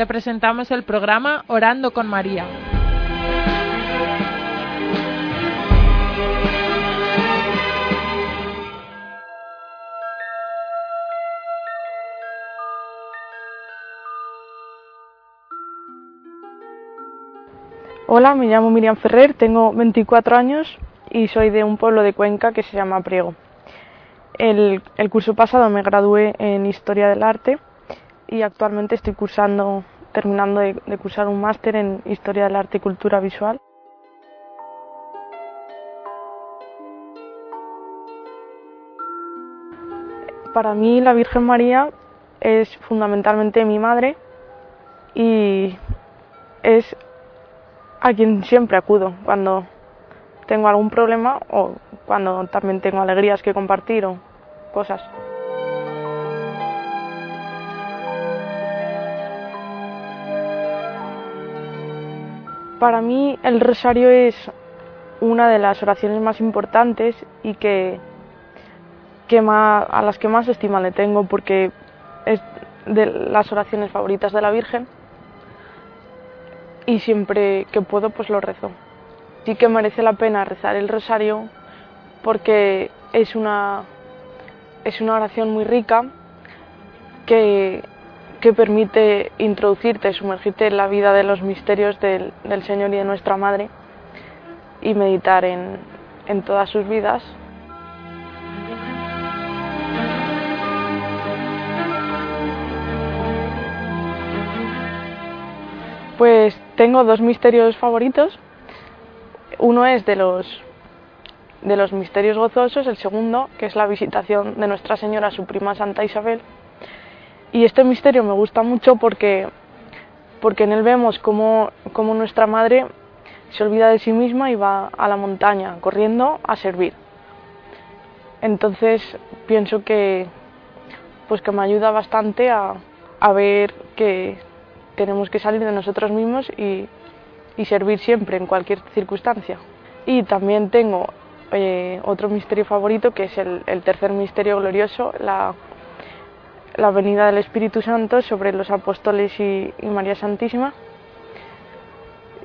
te presentamos el programa Orando con María. Hola, me llamo Miriam Ferrer, tengo 24 años y soy de un pueblo de Cuenca que se llama Priego. El, curso pasado me gradué en Historia del Arte y actualmente estoy cursando, terminando de, cursar un máster en Historia del Arte y Cultura Visual. Para mí la Virgen María es fundamentalmente mi madre y es a quien siempre acudo cuando tengo algún problema o cuando también tengo alegrías que compartir o cosas. Para mí el rosario es una de las oraciones más importantes y que, a las que más estima le tengo porque es de las oraciones favoritas de la Virgen y siempre que puedo pues lo rezo. Sí que merece la pena rezar el rosario porque es una es una oración muy rica que, permite introducirte, sumergirte en la vida de los misterios del, Señor y de nuestra Madre y meditar en, todas sus vidas. Pues tengo dos misterios favoritos. Uno es de los de los misterios gozosos, el segundo, que es la visitación de Nuestra Señora su prima Santa Isabel. Y este misterio me gusta mucho porque, porque en él vemos cómo, cómo nuestra madre se olvida de sí misma y va a la montaña corriendo a servir. Entonces pienso que, pues que me ayuda bastante a, a ver que tenemos que salir de nosotros mismos y, y servir siempre en cualquier circunstancia. Y también tengo eh, otro misterio favorito, que es el, tercer misterio glorioso, la, la, venida del Espíritu Santo sobre los apóstoles y, María Santísima.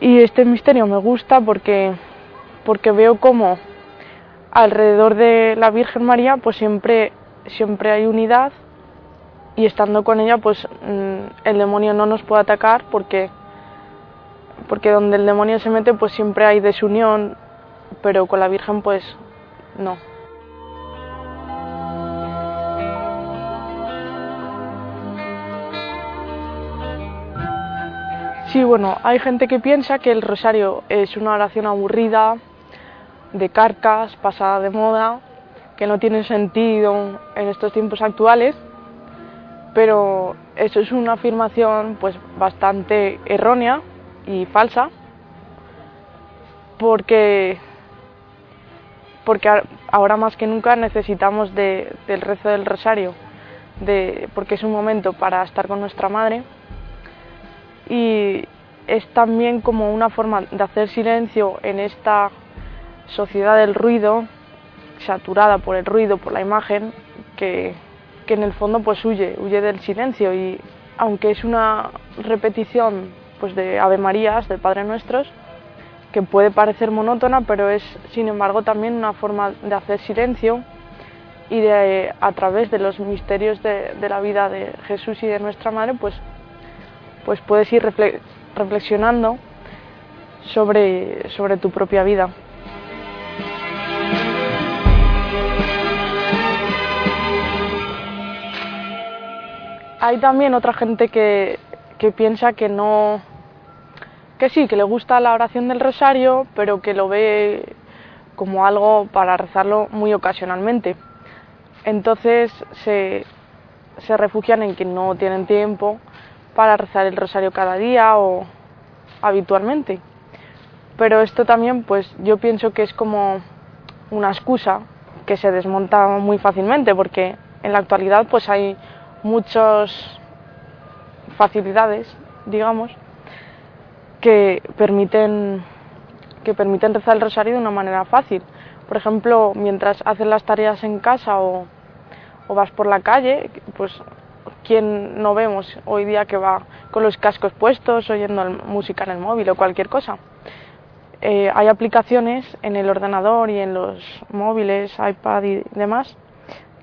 Y este misterio me gusta porque, porque veo como alrededor de la Virgen María pues siempre, siempre hay unidad y estando con ella pues mm, el demonio no nos puede atacar porque, porque donde el demonio se mete pues siempre hay desunión, pero con la Virgen pues no. Sí, bueno, hay gente que piensa que el rosario es una oración aburrida, de carcas, pasada de moda, que no tiene sentido en estos tiempos actuales, pero eso es una afirmación pues bastante errónea y falsa, porque porque ahora más que nunca necesitamos del rezo del rosario, porque es un momento para estar con nuestra madre y es también como una forma de hacer silencio en esta sociedad del ruido, saturada por el ruido, por la imagen, que, que en el fondo pues huye, huye del silencio. Y aunque es una repetición pues de Ave Marías, de Padre Nuestros, que puede parecer monótona, pero es sin embargo también una forma de hacer silencio y de a través de los misterios de, la vida de Jesús y de nuestra Madre, pues, pues puedes ir reflexionando sobre, sobre tu propia vida. Hay también otra gente que, que piensa que no, que sí, que le gusta la oración del rosario, pero que lo ve como algo para rezarlo muy ocasionalmente. Entonces se, refugian en que no tienen tiempo para rezar el rosario cada día o habitualmente. Pero esto también, pues yo pienso que es como una excusa que se desmonta muy fácilmente porque en la actualidad pues hay muchas facilidades, digamos, que permiten, que permiten rezar el rosario de una manera fácil. Por ejemplo, mientras haces las tareas en casa o, vas por la calle, pues ¿quién no vemos hoy día que va con los cascos puestos, oyendo música en el móvil o cualquier cosa? Eh, hay aplicaciones en el ordenador y en los móviles, iPad y demás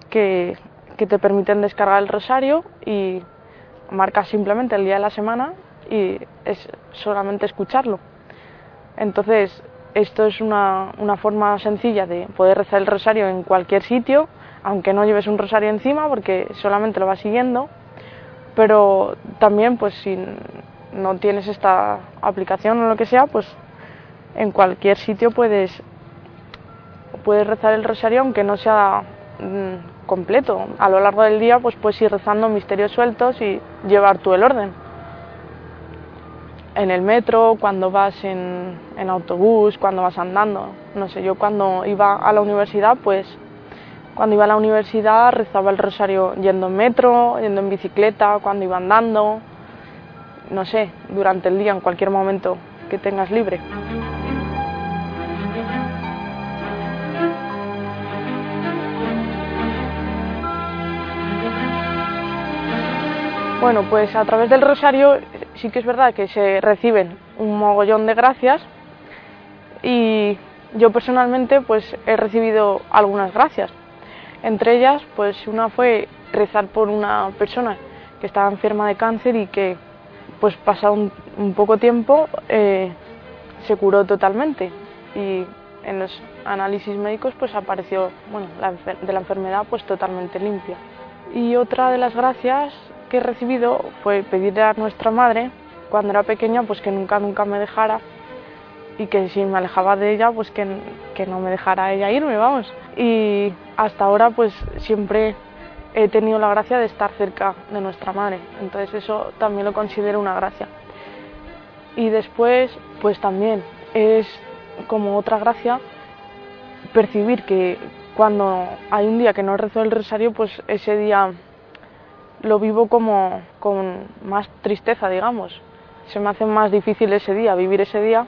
que, que te permiten descargar el rosario y marcas simplemente el día de la semana y es solamente escucharlo. Entonces, esto es una, una, forma sencilla de poder rezar el rosario en cualquier sitio, aunque no lleves un rosario encima porque solamente lo vas siguiendo, pero también pues si no tienes esta aplicación o lo que sea, pues en cualquier sitio puedes, puedes rezar el rosario aunque no sea mm, completo. A lo largo del día pues puedes ir rezando misterios sueltos y llevar tú el orden. En el metro, cuando vas en, en autobús, cuando vas andando. No sé, yo cuando iba a la universidad pues cuando iba a la universidad rezaba el rosario yendo en metro, yendo en bicicleta, cuando iba andando, no sé, durante el día, en cualquier momento que tengas libre. Bueno, pues a través del rosario sí que es verdad que se reciben un mogollón de gracias y yo personalmente pues he recibido algunas gracias. Entre ellas, pues una fue rezar por una persona que estaba enferma de cáncer y que pues pasado un, poco tiempo eh, se curó totalmente y en los análisis médicos pues apareció bueno, de la enfermedad pues totalmente limpia. Y otra de las gracias que he recibido fue pedirle a nuestra madre, cuando era pequeña, pues que nunca, nunca me dejara y que si me alejaba de ella, pues que, que no me dejara ella irme, vamos. Y hasta ahora, pues siempre he tenido la gracia de estar cerca de nuestra madre, entonces eso también lo considero una gracia. Y después, pues también es como otra gracia percibir que cuando hay un día que no rezo el rosario, pues ese día lo vivo como con más tristeza, digamos. Se me hace más difícil ese día, vivir ese día.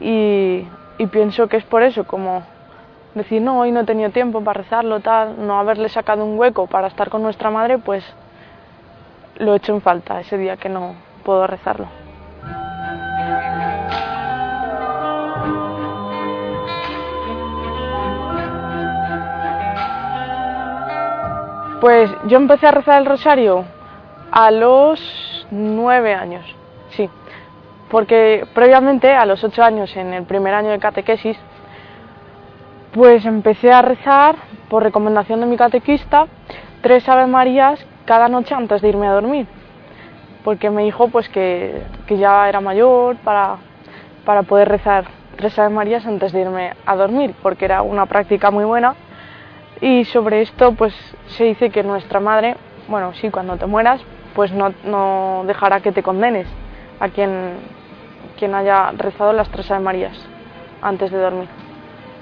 Y, pienso que es por eso, como decir, no, hoy no he tenido tiempo para rezarlo, tal, no haberle sacado un hueco para estar con nuestra madre, pues lo he hecho en falta ese día que no puedo rezarlo. Pues yo empecé a rezar el rosario a los nueve años, porque previamente a los ocho años, en el primer año de catequesis, pues empecé a rezar, por recomendación de mi catequista, tres Ave Marías cada noche antes de irme a dormir, porque me dijo pues que, que ya era mayor para, para poder rezar tres Ave Marías antes de irme a dormir, porque era una práctica muy buena. Y sobre esto pues se dice que nuestra madre, bueno, sí, cuando te mueras, pues no, no dejará que te condenes a quien, quien haya rezado las tres Ave Marías antes de dormir.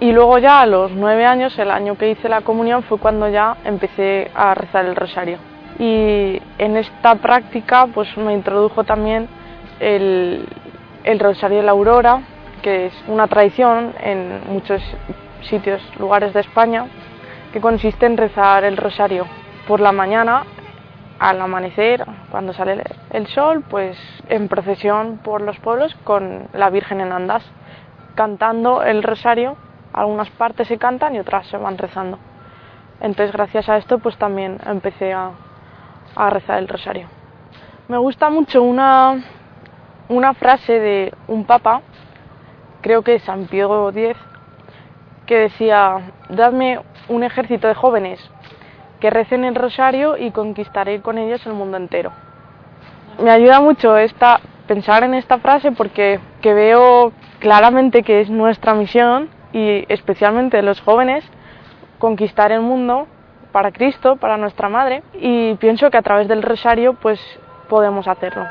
Y luego ya a los nueve años, el año que hice la comunión, fue cuando ya empecé a rezar el rosario. Y en esta práctica pues me introdujo también el, rosario de la aurora, que es una tradición en muchos sitios, lugares de España, que consiste en rezar el rosario por la mañana al amanecer, cuando sale el sol, pues en procesión por los pueblos con la Virgen en andas, cantando el rosario, algunas partes se cantan y otras se van rezando. Entonces gracias a esto pues también empecé a, rezar el rosario. Me gusta mucho una, una frase de un papa, creo que es San Pío X, que decía, dadme un ejército de jóvenes que recen el rosario y conquistaré con ellos el mundo entero. Me ayuda mucho esta, pensar en esta frase porque que veo claramente que es nuestra misión y especialmente los jóvenes conquistar el mundo para Cristo, para nuestra Madre y pienso que a través del rosario pues podemos hacerlo.